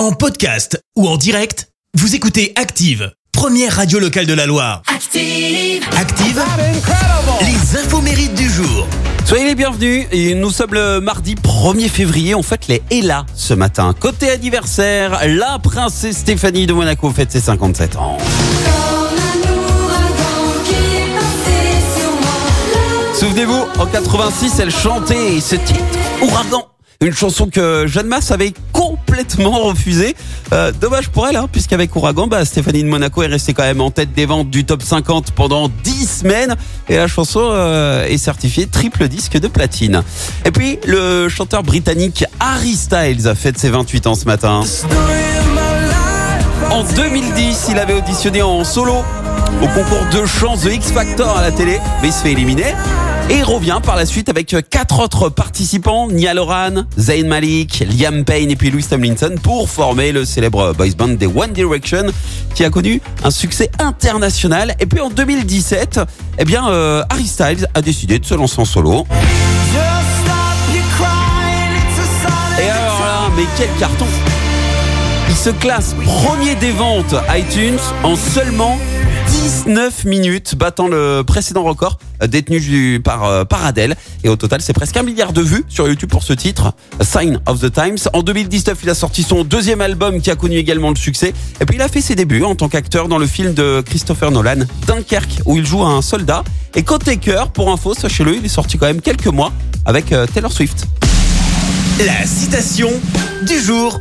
En podcast ou en direct, vous écoutez Active, première radio locale de la Loire. Active. Active, les infos mérites du jour. Soyez les bienvenus et nous sommes le mardi 1er février, on fête les Ella ce matin. Côté anniversaire, la princesse Stéphanie de Monaco fête ses 57 ans. Souvenez-vous, en 86, elle chantait ce titre, Ouragan. Une chanson que Jeanne Masse avait complètement refusée. Euh, dommage pour elle, hein, puisqu'avec Ouragan, bah, Stéphanie de Monaco est restée quand même en tête des ventes du top 50 pendant 10 semaines. Et la chanson euh, est certifiée triple disque de platine. Et puis, le chanteur britannique Harry Styles a fait ses 28 ans ce matin. En 2010, il avait auditionné en solo au concours de chant The X Factor à la télé, mais il se fait éliminer. Et il revient par la suite avec quatre autres participants, Niall Horan, Zayn Malik, Liam Payne et puis Louis Tomlinson pour former le célèbre boys band des One Direction qui a connu un succès international. Et puis en 2017, eh bien, euh, Harry Styles a décidé de se lancer en solo. Et alors là, mais quel carton Il se classe premier des ventes iTunes en seulement 19 minutes, battant le précédent record détenu du- par, euh, par Adele. Et au total, c'est presque un milliard de vues sur YouTube pour ce titre, Sign of the Times. En 2019, il a sorti son deuxième album qui a connu également le succès. Et puis, il a fait ses débuts en tant qu'acteur dans le film de Christopher Nolan, Dunkerque, où il joue un soldat. Et côté cœur, pour info, sachez-le, il est sorti quand même quelques mois avec euh, Taylor Swift. La citation du jour.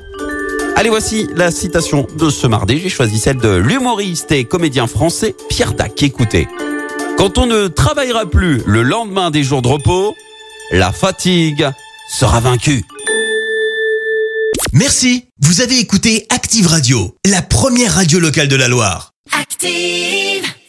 Allez, voici la citation de ce mardi. J'ai choisi celle de l'humoriste et comédien français Pierre Dac. Écoutez. Quand on ne travaillera plus le lendemain des jours de repos, la fatigue sera vaincue. Merci, vous avez écouté Active Radio, la première radio locale de la Loire. Active.